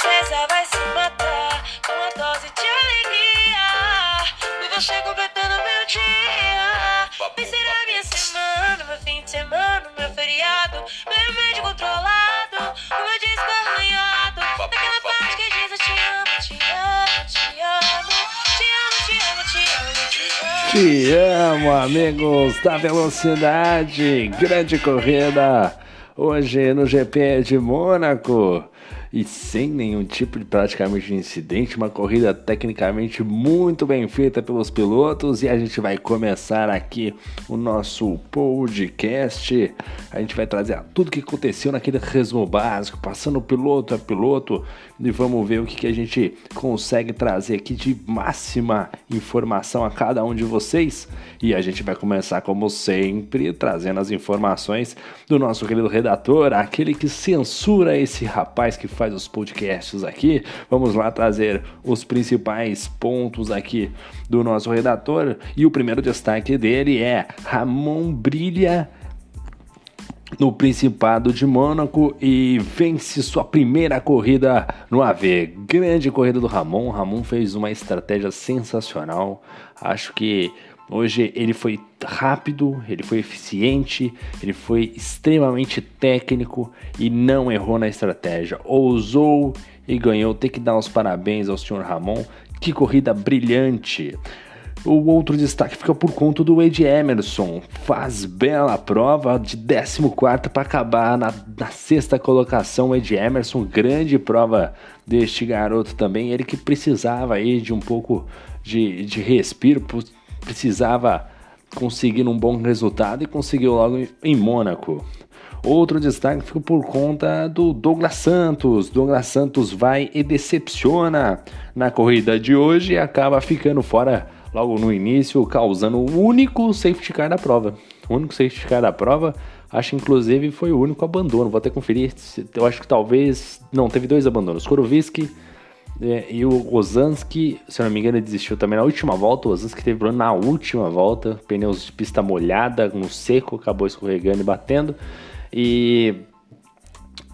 tristeza vai se matar com a dose de alegria. E você completando meu dia. Vai ser a minha semana, meu fim de semana, meu feriado. Meu remédio controlado, o meu disco arranhado. Naquela parte que diz eu te amo, te amo, te amo. Te amo, te amo, te amo, te amo. Te amo, amigos da velocidade. Grande corrida hoje no GP de Mônaco. E sem nenhum tipo de praticamente de incidente, uma corrida tecnicamente muito bem feita pelos pilotos. E a gente vai começar aqui o nosso podcast. A gente vai trazer tudo que aconteceu naquele resumo básico, passando piloto a piloto, e vamos ver o que, que a gente consegue trazer aqui de máxima informação a cada um de vocês. E a gente vai começar, como sempre, trazendo as informações do nosso querido redator, aquele que censura esse rapaz que faz os podcasts aqui. Vamos lá trazer os principais pontos aqui do nosso redator. E o primeiro destaque dele é Ramon Brilha no Principado de Mônaco e vence sua primeira corrida no AV. Grande corrida do Ramon. Ramon fez uma estratégia sensacional. Acho que hoje ele foi rápido, ele foi eficiente, ele foi extremamente técnico e não errou na estratégia. Ousou e ganhou. Tem que dar os parabéns ao senhor Ramon. Que corrida brilhante! O outro destaque fica por conta do Ed Emerson. Faz bela prova de 14 para acabar na, na, sexta colocação. Ed Emerson, grande prova deste garoto também. Ele que precisava aí de um pouco de, de respiro, precisava conseguir um bom resultado e conseguiu logo em, Mônaco. Outro destaque fica por conta do Douglas Santos. Douglas Santos vai e decepciona na corrida de hoje e acaba ficando fora logo no início, causando o único safety car da prova. O único safety car da prova, acho inclusive foi o único abandono. Vou até conferir, eu acho que talvez. Não, teve dois abandonos. Koroviski é, e o Ozanski, se eu não me engano, desistiu também na última volta. O Ozanski teve problema na última volta, pneus de pista molhada, no seco, acabou escorregando e batendo. E,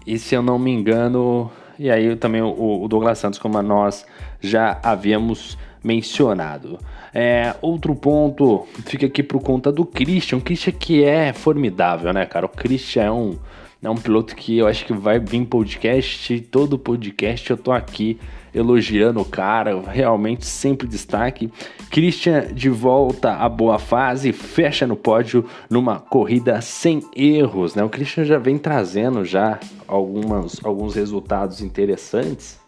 e se eu não me engano, e aí também o, o Douglas Santos, como nós já havíamos mencionado. É, outro ponto fica aqui por conta do Christian. O Christian que é formidável, né, cara? O Christian é um, é um piloto que eu acho que vai vir podcast. Todo podcast eu tô aqui elogiando o cara, realmente sempre destaque. Christian de volta à boa fase, fecha no pódio numa corrida sem erros, né? O Christian já vem trazendo já algumas, alguns resultados interessantes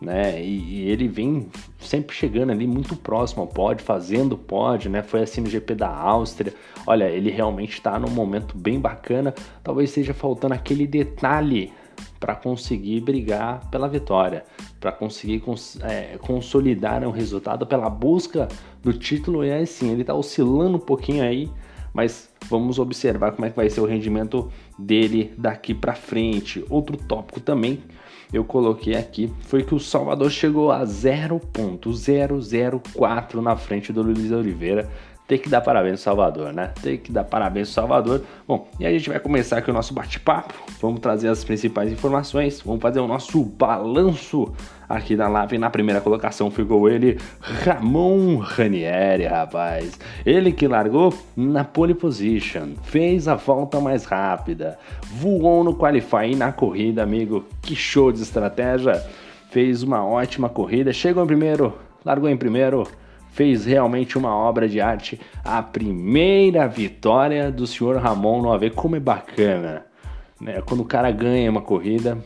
né? E, e, ele vem sempre chegando ali muito próximo ao pódio, fazendo pódio, né? Foi assim no GP da Áustria. Olha, ele realmente está num momento bem bacana. Talvez esteja faltando aquele detalhe para conseguir brigar pela vitória, para conseguir cons é, consolidar um resultado pela busca do título. E assim, ele está oscilando um pouquinho aí, mas vamos observar como é que vai ser o rendimento dele daqui para frente. Outro tópico também eu coloquei aqui foi que o Salvador chegou a 0.004 na frente do Luiz Oliveira. Tem que dar parabéns ao Salvador, né? Tem que dar parabéns ao Salvador. Bom, e a gente vai começar aqui o nosso bate-papo. Vamos trazer as principais informações. Vamos fazer o nosso balanço aqui da live. Na primeira colocação ficou ele, Ramon Ranieri, rapaz. Ele que largou na pole position, fez a volta mais rápida, voou no qualify na corrida, amigo. Que show de estratégia! Fez uma ótima corrida, chegou em primeiro, largou em primeiro fez realmente uma obra de arte. A primeira vitória do senhor Ramon no AV, como é bacana. Né? Quando o cara ganha uma corrida,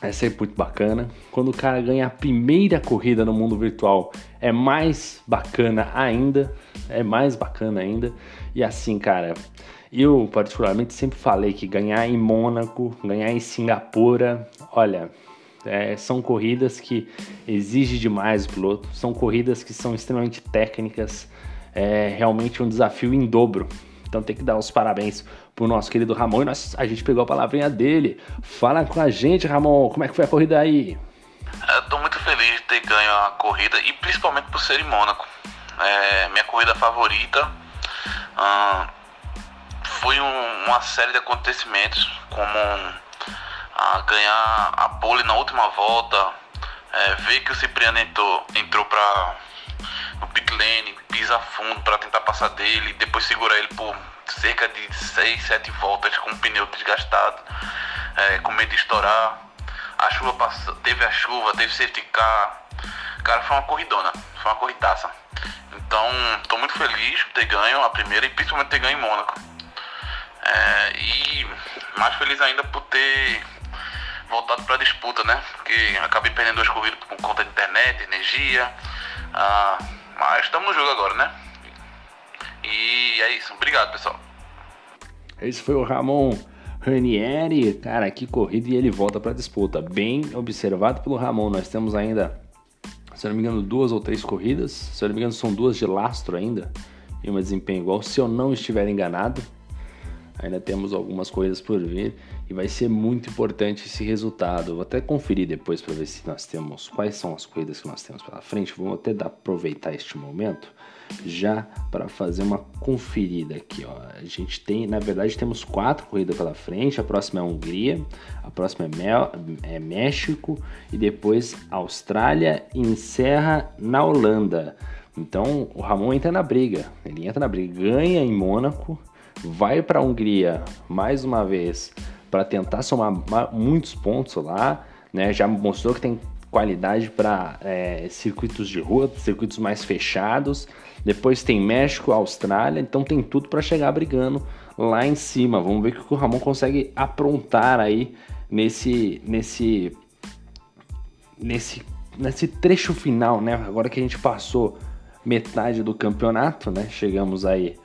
é muito bacana. Quando o cara ganha a primeira corrida no mundo virtual, é mais bacana ainda. É mais bacana ainda. E assim, cara, eu particularmente sempre falei que ganhar em Mônaco, ganhar em Singapura, olha, é, são corridas que exigem demais o piloto, são corridas que são extremamente técnicas, é realmente um desafio em dobro. Então tem que dar os parabéns pro nosso querido Ramon e nós, a gente pegou a palavrinha dele. Fala com a gente, Ramon, como é que foi a corrida aí? Eu tô muito feliz de ter ganho a corrida e principalmente por ser em Mônaco. É, minha corrida favorita. Hum, foi um, uma série de acontecimentos como a ganhar a pole na última volta, é, ver que o Cipriano entrou, entrou para no pit lane, pisa fundo para tentar passar dele, depois segurar ele por cerca de 6, 7 voltas com o pneu desgastado, é, com medo de estourar. A chuva passou, teve a chuva, teve safety car. Cara, foi uma corridona, foi uma corridaça. Então, estou muito feliz por ter ganho a primeira e principalmente ter ganho em Mônaco. É, e mais feliz ainda por ter voltado para disputa, né? Porque acabei perdendo duas corridas por conta de internet, energia. Ah, mas estamos no jogo agora, né? E é isso. Obrigado, pessoal. Esse foi o Ramon Ranieri. Cara, que corrida e ele volta para disputa. Bem observado pelo Ramon. Nós temos ainda, se não me engano, duas ou três corridas. Se não me engano, são duas de lastro ainda. E uma desempenho igual. Se eu não estiver enganado, ainda temos algumas coisas por vir e vai ser muito importante esse resultado. Vou até conferir depois para ver se nós temos quais são as coisas que nós temos pela frente. Vou até aproveitar este momento já para fazer uma conferida aqui. Ó. A gente tem, na verdade, temos quatro corridas pela frente. A próxima é a Hungria, a próxima é, Mel, é México e depois Austrália e encerra na Holanda. Então o Ramon entra na briga. Ele entra na briga, ganha em Mônaco, vai para a Hungria mais uma vez para tentar somar muitos pontos lá, né? Já mostrou que tem qualidade para é, circuitos de rua, circuitos mais fechados. Depois tem México, Austrália, então tem tudo para chegar brigando lá em cima. Vamos ver o que o Ramon consegue aprontar aí nesse nesse nesse nesse trecho final, né? Agora que a gente passou metade do campeonato, né? Chegamos aí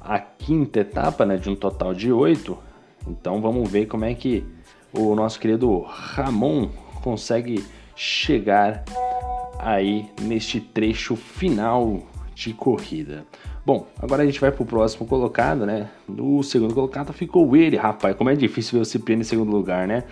à quinta etapa, né? De um total de oito. Então vamos ver como é que o nosso querido Ramon consegue chegar aí neste trecho final de corrida. Bom, agora a gente vai pro próximo colocado, né? No segundo colocado ficou ele, rapaz. Como é difícil ver o Cipriani em segundo lugar, né?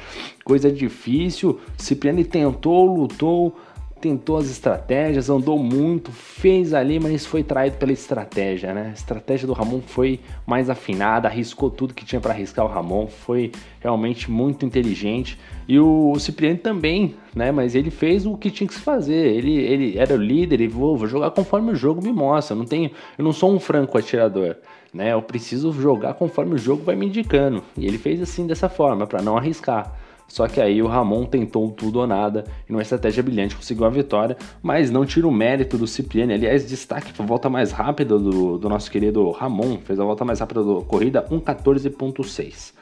Coisa difícil. Cipriani tentou, lutou, tentou as estratégias, andou muito, fez ali, mas foi traído pela estratégia, né? A estratégia do Ramon foi mais afinada, arriscou tudo que tinha para arriscar o Ramon, foi realmente muito inteligente. E o Cipriano também, né? Mas ele fez o que tinha que se fazer. Ele, ele era o líder e vou, vou jogar conforme o jogo me mostra. Eu não tenho, eu não sou um franco atirador, né? Eu preciso jogar conforme o jogo vai me indicando. E ele fez assim dessa forma para não arriscar. Só que aí o Ramon tentou tudo ou nada e numa estratégia brilhante conseguiu a vitória, mas não tira o mérito do Cipriani. Aliás, destaque para a volta mais rápida do, do nosso querido Ramon, fez a volta mais rápida da corrida 1,14,6.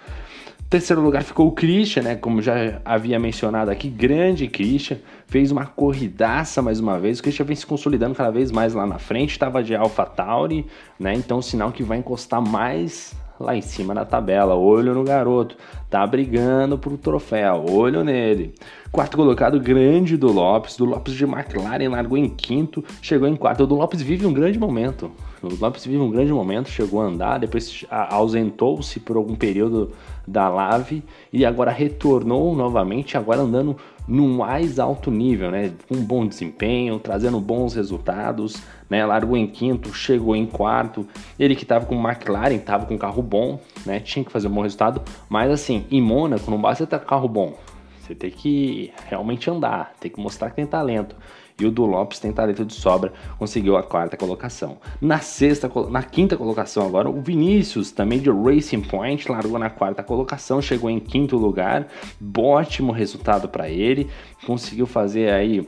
Terceiro lugar ficou o Christian, né? Como já havia mencionado aqui, grande Christian. Fez uma corridaça mais uma vez. O Christian vem se consolidando cada vez mais lá na frente. Estava de Alpha Tauri, né? Então, sinal que vai encostar mais lá em cima na tabela. Olho no garoto. Tá brigando pro troféu. Olho nele. Quarto colocado, grande do Lopes. Do Lopes de McLaren largou em quinto, chegou em quarto. O do Lopes vive um grande momento. O Lopes vive um grande momento, chegou a andar, depois ausentou-se por algum período da Lave e agora retornou novamente, agora andando no mais alto nível, né? Com bom desempenho, trazendo bons resultados, né? Largou em quinto, chegou em quarto. Ele que estava com McLaren, estava com um carro bom, né? Tinha que fazer um bom resultado, mas assim, em Mônaco não basta ter carro bom. Você tem que realmente andar, tem que mostrar que tem talento e o do Lopes tem talento de sobra, conseguiu a quarta colocação. Na sexta, na quinta colocação agora, o Vinícius, também de Racing Point, largou na quarta colocação, chegou em quinto lugar, ótimo resultado para ele, conseguiu fazer aí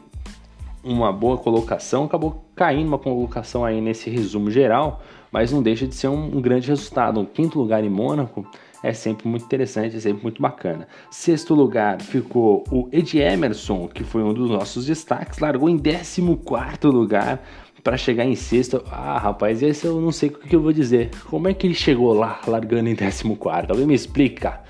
uma boa colocação, acabou caindo uma colocação aí nesse resumo geral, mas não deixa de ser um, um grande resultado. Um quinto lugar em Mônaco é sempre muito interessante, é sempre muito bacana. Sexto lugar ficou o Ed Emerson, que foi um dos nossos destaques, largou em 14 lugar para chegar em sexto. Ah, rapaz, esse eu não sei o que eu vou dizer. Como é que ele chegou lá, largando em 14? Alguém me explica.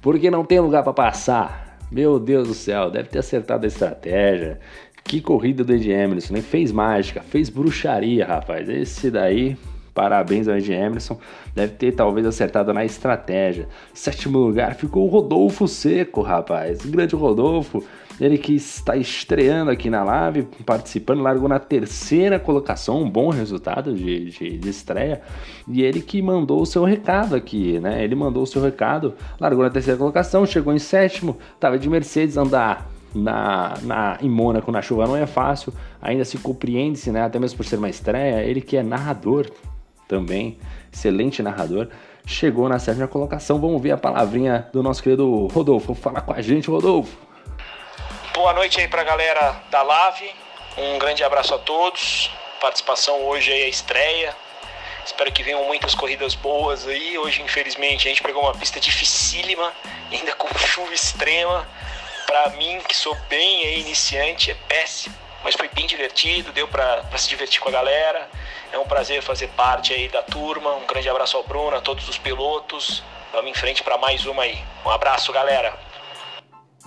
Porque não tem lugar para passar. Meu Deus do céu, deve ter acertado a estratégia. Que corrida do Ed Emerson, né? Fez mágica, fez bruxaria, rapaz. Esse daí Parabéns ao Ed Emerson, deve ter talvez acertado na estratégia. Sétimo lugar ficou o Rodolfo Seco, rapaz. Grande Rodolfo, Ele que está estreando aqui na live, participando, largou na terceira colocação, um bom resultado de, de, de estreia. E ele que mandou o seu recado aqui, né? Ele mandou o seu recado, largou na terceira colocação, chegou em sétimo, tava de Mercedes andar na, na, em Mônaco na chuva não é fácil, ainda se compreende-se, né, até mesmo por ser uma estreia, ele que é narrador também, excelente narrador, chegou na sétima colocação. Vamos ver a palavrinha do nosso querido Rodolfo. Fala com a gente, Rodolfo. Boa noite aí pra galera da Lave. Um grande abraço a todos. Participação hoje aí é estreia. Espero que venham muitas corridas boas aí. Hoje, infelizmente, a gente pegou uma pista dificílima, ainda com chuva extrema. Para mim, que sou bem iniciante, é péssimo, mas foi bem divertido, deu para se divertir com a galera. É um prazer fazer parte aí da turma. Um grande abraço ao Bruno, a todos os pilotos. Vamos em frente para mais uma aí. Um abraço, galera.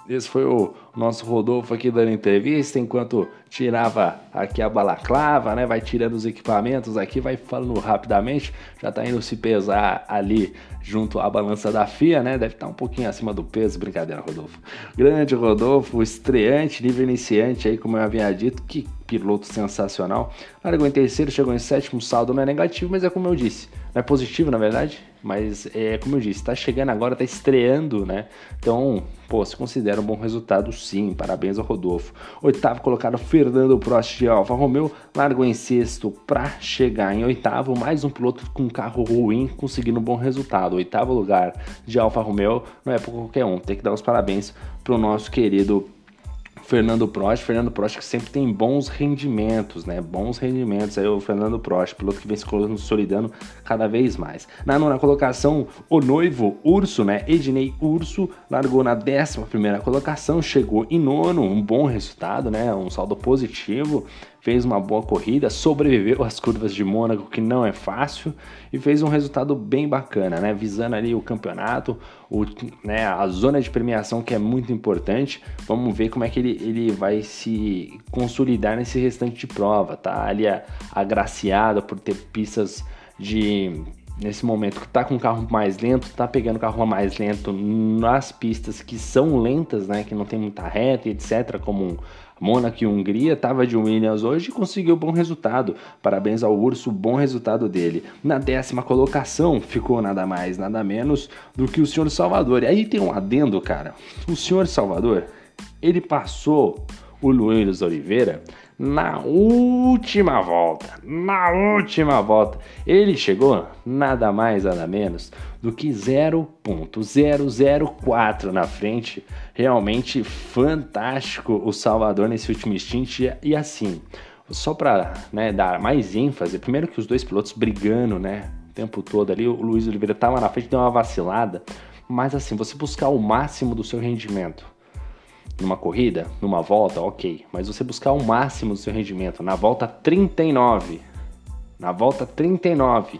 Esse foi o nosso Rodolfo aqui dando entrevista, enquanto tirava aqui a balaclava, né? Vai tirando os equipamentos aqui, vai falando rapidamente. Já tá indo se pesar ali junto à balança da FIA, né? Deve estar tá um pouquinho acima do peso, brincadeira, Rodolfo. Grande Rodolfo, estreante, nível iniciante aí, como eu havia dito, que piloto sensacional. Largou em terceiro, chegou em sétimo, saldo não é negativo, mas é como eu disse, não é positivo na verdade, mas é como eu disse, tá chegando agora, tá estreando, né? Então, pô, se considera um bom resultado sim, parabéns ao Rodolfo. Oitavo colocado, Fernando Prost de Alfa Romeo, largou em sexto para chegar em oitavo, mais um piloto com carro ruim conseguindo um bom resultado. Oitavo lugar de Alfa Romeo não é por qualquer um, tem que dar os parabéns pro nosso querido Fernando Prost, Fernando Prost que sempre tem bons rendimentos, né? Bons rendimentos. Aí o Fernando Prost, piloto que vem se consolidando cada vez mais. Na nona colocação, o noivo Urso, né? Ednei Urso largou na décima primeira colocação, chegou em nono, um bom resultado, né? Um saldo positivo fez uma boa corrida, sobreviveu às curvas de Mônaco, que não é fácil, e fez um resultado bem bacana, né? Visando ali o campeonato, o, né, a zona de premiação que é muito importante. Vamos ver como é que ele, ele vai se consolidar nesse restante de prova, tá? Ali agraciado por ter pistas de nesse momento que tá com o carro mais lento, tá pegando o carro mais lento nas pistas que são lentas, né, que não tem muita reta, etc, como Mônaco e Hungria estava de Williams hoje e conseguiu bom resultado. Parabéns ao Urso, bom resultado dele. Na décima colocação ficou nada mais, nada menos do que o senhor Salvador. E aí tem um adendo, cara. O senhor Salvador, ele passou o Luiz Oliveira na última volta. Na última volta. Ele chegou nada mais, nada menos do que 0.004 na frente. Realmente fantástico o Salvador nesse último stint. E assim, só para né, dar mais ênfase, primeiro que os dois pilotos brigando, né, o tempo todo ali, o Luiz Oliveira estava na frente, deu uma vacilada. Mas assim, você buscar o máximo do seu rendimento numa corrida, numa volta, ok. Mas você buscar o máximo do seu rendimento na volta 39, na volta 39,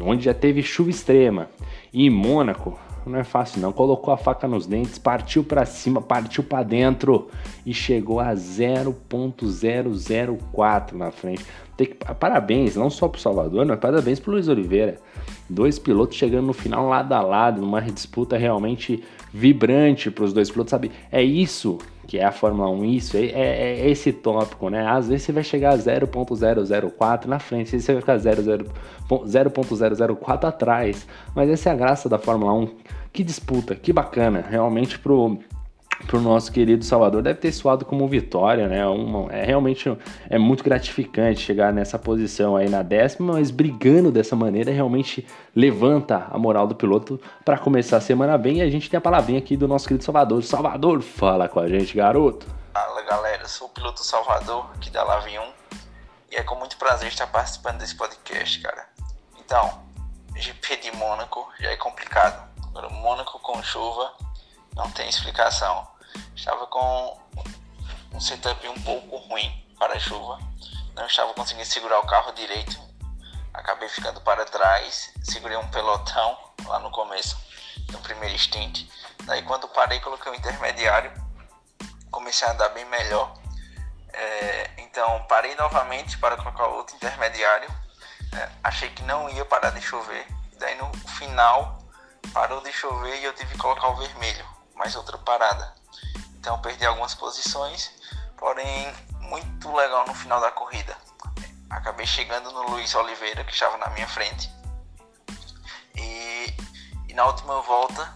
onde já teve chuva extrema, e em Mônaco, não é fácil não. Colocou a faca nos dentes, partiu para cima, partiu para dentro e chegou a 0.004 na frente. Que, parabéns, não só para o Salvador, mas parabéns para Luiz Oliveira. Dois pilotos chegando no final lado a lado, numa disputa realmente vibrante para os dois pilotos, sabe? É isso que é a Fórmula 1, isso, é, é, é esse tópico, né? Às vezes você vai chegar a 0.004 na frente, às vezes você vai ficar 0.004 atrás, mas essa é a graça da Fórmula 1. Que disputa, que bacana, realmente pro para o nosso querido Salvador deve ter soado como vitória, né? Uma, é realmente é muito gratificante chegar nessa posição aí na décima, mas brigando dessa maneira realmente levanta a moral do piloto para começar a semana bem. E a gente tem a palavrinha aqui do nosso querido Salvador. Salvador, fala com a gente, garoto. Fala galera, sou o piloto Salvador aqui da Lave 1 e é com muito prazer estar participando desse podcast, cara. Então, GP de Mônaco já é complicado. Agora, Mônaco com chuva não tem explicação. Estava com um setup um pouco ruim para a chuva. Não estava conseguindo segurar o carro direito. Acabei ficando para trás. Segurei um pelotão lá no começo, no primeiro stint. Daí quando parei, coloquei o intermediário. Comecei a andar bem melhor. É, então parei novamente para colocar outro intermediário. É, achei que não ia parar de chover. Daí no final parou de chover e eu tive que colocar o vermelho mais outra parada. Então perdi algumas posições, porém muito legal no final da corrida. Acabei chegando no Luiz Oliveira, que estava na minha frente. E, e na última volta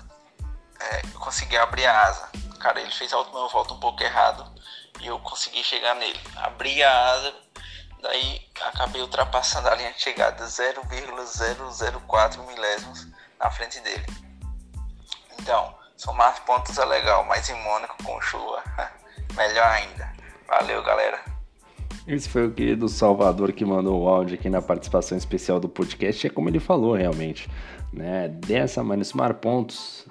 é, eu consegui abrir a asa. Cara, ele fez a última volta um pouco errado e eu consegui chegar nele. Abri a asa, daí acabei ultrapassando a linha de chegada 0,004 milésimos na frente dele. Então, somar pontos é legal, mas em Mônaco com chuva, melhor ainda. Valeu, galera. Esse foi o querido Salvador que mandou o áudio aqui na participação especial do podcast. É como ele falou, realmente. Né? Dessa maneira, somar pontos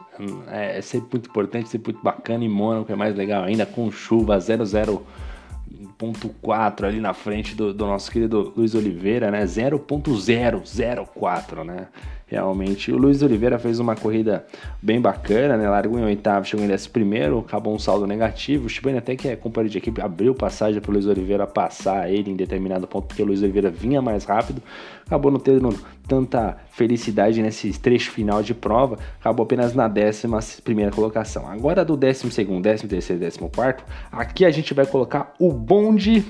é, é sempre muito importante, sempre muito bacana. E Mônaco é mais legal ainda, com chuva 0,0.4 ali na frente do, do nosso querido Luiz Oliveira, né? 0.004, né? Realmente. O Luiz Oliveira fez uma corrida bem bacana, né? Largou em oitavo, chegou em décimo primeiro, acabou um saldo negativo. O Shibane até que é companheiro de equipe abriu passagem para o Luiz Oliveira passar ele em determinado ponto, porque o Luiz Oliveira vinha mais rápido. Acabou não tendo tanta felicidade nesse trecho final de prova, acabou apenas na décima primeira colocação. Agora do décimo segundo, décimo terceiro, décimo quarto, aqui a gente vai colocar o bonde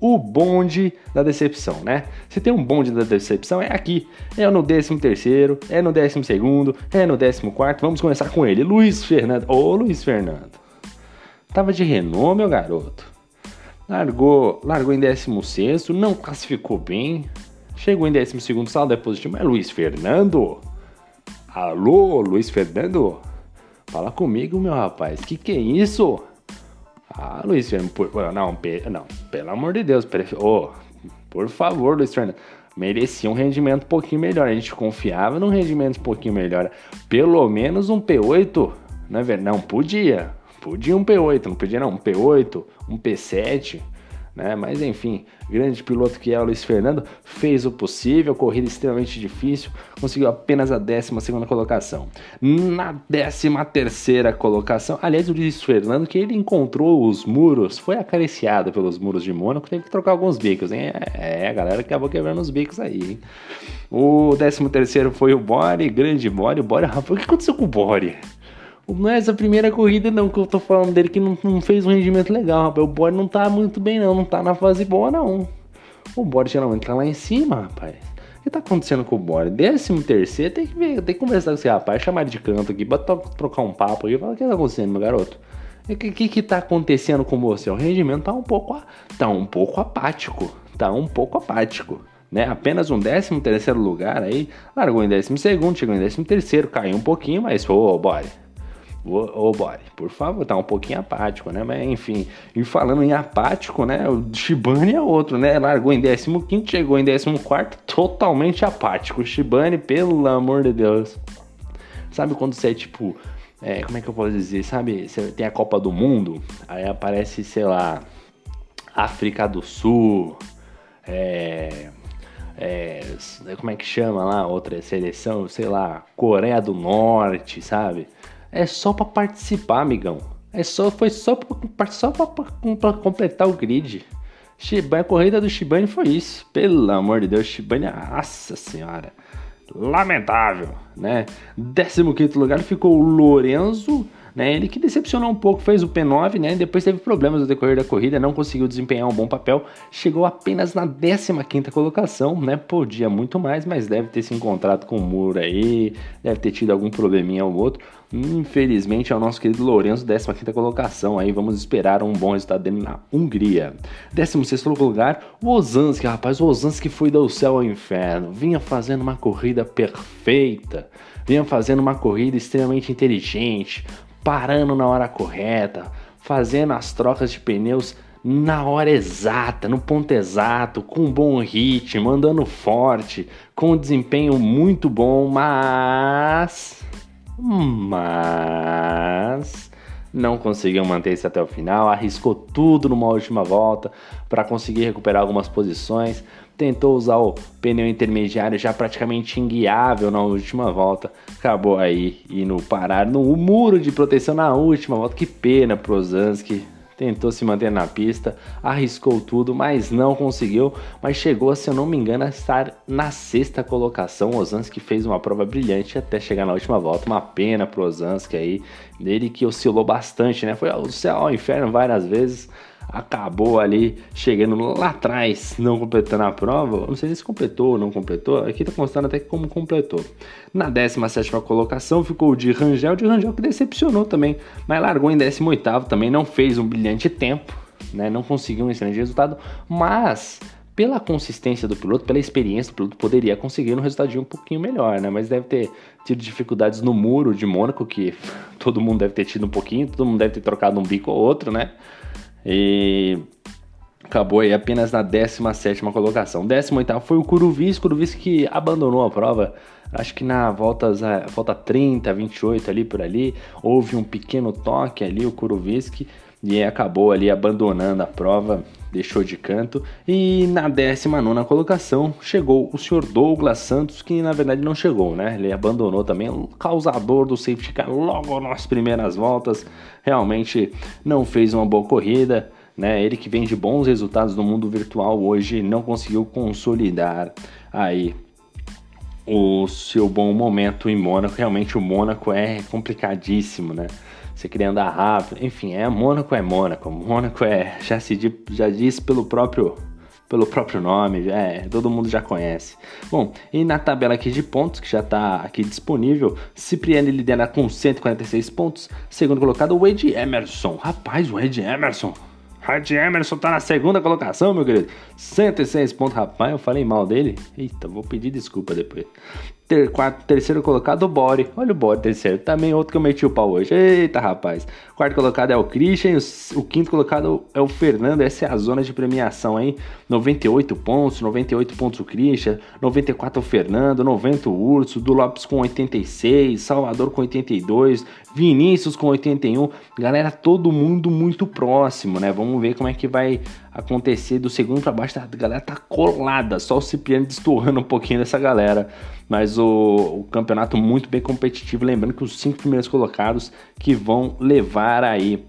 o bonde da decepção, né? Se tem um bonde da decepção, é aqui. É no 13 terceiro, é no 12 segundo, é no 14 quarto. Vamos começar com ele, Luiz Fernando. Ô, Luiz Fernando. Tava de renome, meu garoto. Largou, largou em 16 não classificou bem. Chegou em 12 saldo é positivo, mas Luiz Fernando? Alô, Luiz Fernando? Fala comigo, meu rapaz. Que que é isso? Ah, Luiz Fernando, não, não, pelo amor de Deus, oh, por favor, Luiz Fernando, merecia um rendimento um pouquinho melhor. A gente confiava num rendimento um pouquinho melhor. Pelo menos um P8, não é verdade? Não, podia. Podia um P8, não podia não, um P8, um P7 né? Mas enfim, grande piloto que é o Luiz Fernando fez o possível, corrida extremamente difícil, conseguiu apenas a 12 colocação. Na 13 colocação, aliás, o Luiz Fernando que ele encontrou os muros, foi acariciado pelos muros de Mônaco, teve que trocar alguns bicos, hein? É, a galera acabou quebrando os bicos aí, hein? O 13 foi o Bore, grande Bore. O Bore, rapaz, o que aconteceu com o Bore? Não é essa primeira corrida não que eu tô falando dele que não, não fez um rendimento legal, rapaz. O bode não tá muito bem não, não tá na fase boa não. O bode geralmente tá lá em cima, rapaz. O que tá acontecendo com o bode? Décimo terceiro, tem que ver, tem que conversar com esse rapaz, chamar ele de canto aqui, bota trocar um papo aí, fala o que tá acontecendo, meu garoto? O que, que, que tá acontecendo com você? O rendimento tá um pouco, tá um pouco apático, tá um pouco apático. Né? Apenas um décimo terceiro lugar aí, largou em décimo segundo, chegou em décimo terceiro, caiu um pouquinho, mas pô, bora. Ô, ô Bore, por favor, tá um pouquinho apático, né? Mas enfim, e falando em apático, né? O Shibane é outro, né? Largou em 15, chegou em 14, totalmente apático. O Shibane, pelo amor de Deus. Sabe quando você é tipo. É, como é que eu posso dizer? Sabe, você tem a Copa do Mundo, aí aparece, sei lá, África do Sul, é, é, como é que chama lá, outra seleção, sei lá, Coreia do Norte, sabe? É só para participar, amigão. É só, foi só pra, só completar o grid. Shibane, a corrida do Shibane foi isso. Pelo amor de Deus, Shibane, nossa senhora. Lamentável, né? 15 lugar ficou o Lorenzo né? Ele que decepcionou um pouco, fez o P9, né? Depois teve problemas no decorrer da corrida, não conseguiu desempenhar um bom papel, chegou apenas na 15ª colocação, né? Podia muito mais, mas deve ter se encontrado com o muro aí, deve ter tido algum probleminha ou outro. Infelizmente é o nosso querido Lourenço, 15ª colocação aí, vamos esperar um bom resultado dele na Hungria. 16º lugar, o Ozanski, rapaz, o Ozanski foi do céu ao inferno, vinha fazendo uma corrida perfeita, vinha fazendo uma corrida extremamente inteligente, parando na hora correta, fazendo as trocas de pneus na hora exata, no ponto exato, com um bom ritmo, andando forte, com um desempenho muito bom, mas. Mas. Não conseguiu manter isso até o final, arriscou tudo numa última volta para conseguir recuperar algumas posições tentou usar o pneu intermediário já praticamente inguiável na última volta, acabou aí indo parar no muro de proteção na última volta. Que pena pro Zansky, tentou se manter na pista, arriscou tudo, mas não conseguiu. Mas chegou, se eu não me engano, a estar na sexta colocação. O Ozanski fez uma prova brilhante até chegar na última volta. Uma pena pro Ozanski aí, dele que oscilou bastante, né? Foi ao céu ao inferno várias vezes acabou ali chegando lá atrás, não completando a prova. Não sei se completou ou não completou. Aqui tá constando até como completou. Na 17 colocação ficou o de Rangel, de Rangel que decepcionou também, mas largou em 18 também, não fez um brilhante tempo, né? Não conseguiu um excelente resultado, mas pela consistência do piloto, pela experiência do piloto, poderia conseguir um resultado um pouquinho melhor, né? Mas deve ter tido dificuldades no muro de Mônaco, que todo mundo deve ter tido um pouquinho, todo mundo deve ter trocado um bico ou outro, né? E acabou aí apenas na 17 colocação. 18 foi o Curuvis, Curuvis que abandonou a prova, acho que na volta, volta 30, 28 ali por ali, houve um pequeno toque ali, o Kuruviski, e acabou ali abandonando a prova, deixou de canto. E na 19 colocação chegou o senhor Douglas Santos, que na verdade não chegou, né? Ele abandonou também, o causador do safety car logo nas primeiras voltas. Realmente não fez uma boa corrida. Né? Ele que vem de bons resultados no mundo virtual hoje não conseguiu consolidar aí o seu bom momento em Mônaco. Realmente o Mônaco é complicadíssimo, né? Você queria andar rápido, enfim, é Mônaco é Mônaco, Mônaco é já se já diz pelo próprio pelo próprio nome, é, todo mundo já conhece. Bom, e na tabela aqui de pontos, que já está aqui disponível, Cipriani lidera com 146 pontos, segundo colocado o Wade Emerson. Rapaz, o Wade Emerson, Hard Emerson tá na segunda colocação, meu querido. 106 pontos, rapaz. Eu falei mal dele. Eita, vou pedir desculpa depois ter, quarto, terceiro colocado, o Bore. Olha o Bore, terceiro. Também outro que eu meti o pau hoje. Eita, rapaz. Quarto colocado é o Christian. O, o quinto colocado é o Fernando. Essa é a zona de premiação, hein? 98 pontos. 98 pontos o Christian. 94 o Fernando. 90 o Urso. Do Lopes com 86. Salvador com 82. Vinícius com 81. Galera, todo mundo muito próximo, né? Vamos ver como é que vai acontecer do segundo para baixo, a galera tá colada, só o Cipriano destoando um pouquinho dessa galera. Mas o, o, campeonato muito bem competitivo, lembrando que os cinco primeiros colocados que vão levar aí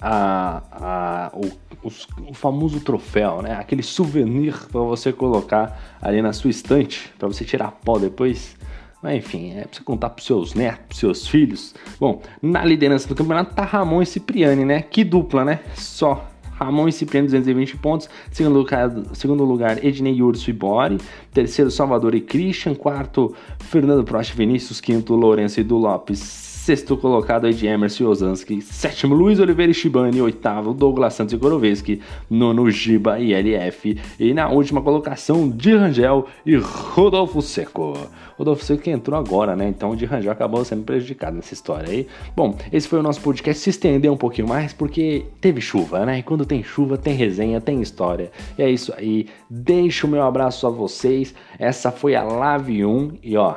a, a, o, o, famoso troféu, né? Aquele souvenir para você colocar ali na sua estante, para você tirar pó depois. Enfim, é pra você contar pros seus netos, pros seus filhos. Bom, na liderança do campeonato tá Ramon e Cipriani, né? Que dupla, né? Só Ramon e Cipriano 220 pontos. Segundo lugar, segundo lugar Ednei Urso e Bori. Terceiro, Salvador e Christian. Quarto, Fernando Prost Vinícius. Quinto, Lourenço e Du Lopes. Sexto colocado é de Emerson Ozanski. Sétimo, Luiz Oliveira e Shibani. Oitavo, Douglas Santos e Goroveski. Nono, Giba e LF. E na última colocação, de Rangel e Rodolfo Seco. Rodolfo Seco que entrou agora, né? Então o de Rangel acabou sendo prejudicado nessa história aí. Bom, esse foi o nosso podcast. Se estendeu um pouquinho mais porque teve chuva, né? E quando tem chuva, tem resenha, tem história. E é isso aí. Deixo o meu abraço a vocês. Essa foi a Live 1. E ó,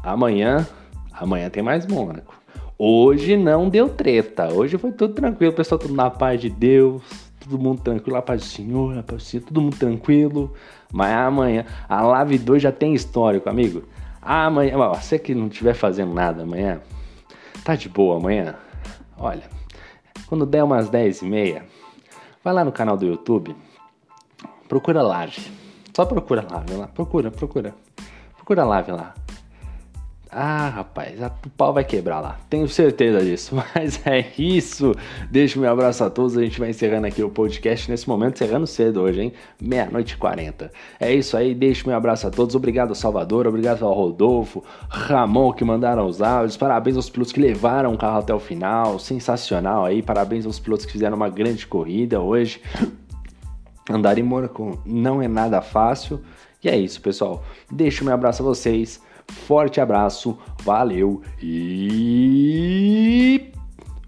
amanhã Amanhã tem mais Mônaco. Hoje não deu treta. Hoje foi tudo tranquilo. O pessoal tudo na paz de Deus. Todo mundo tranquilo. A paz do Senhor, a paz do Senhor. Todo mundo tranquilo. Mas amanhã, a Live 2 já tem histórico, amigo. Amanhã, ó, você que não estiver fazendo nada amanhã, tá de boa amanhã? Olha, quando der umas 10 e meia, vai lá no canal do YouTube, procura live. Só procura live lá, procura, procura. Procura live lá. Ah, rapaz, o pau vai quebrar lá, tenho certeza disso. Mas é isso. Deixo meu abraço a todos. A gente vai encerrando aqui o podcast nesse momento, encerrando cedo hoje, hein? Meia-noite e 40. É isso aí, deixo meu abraço a todos. Obrigado, Salvador, obrigado ao Rodolfo, Ramon que mandaram os áudios. Parabéns aos pilotos que levaram o carro até o final. Sensacional aí. Parabéns aos pilotos que fizeram uma grande corrida hoje. Andar em Mônaco não é nada fácil. E é isso, pessoal. Deixo meu abraço a vocês. Forte abraço, valeu e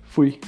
fui.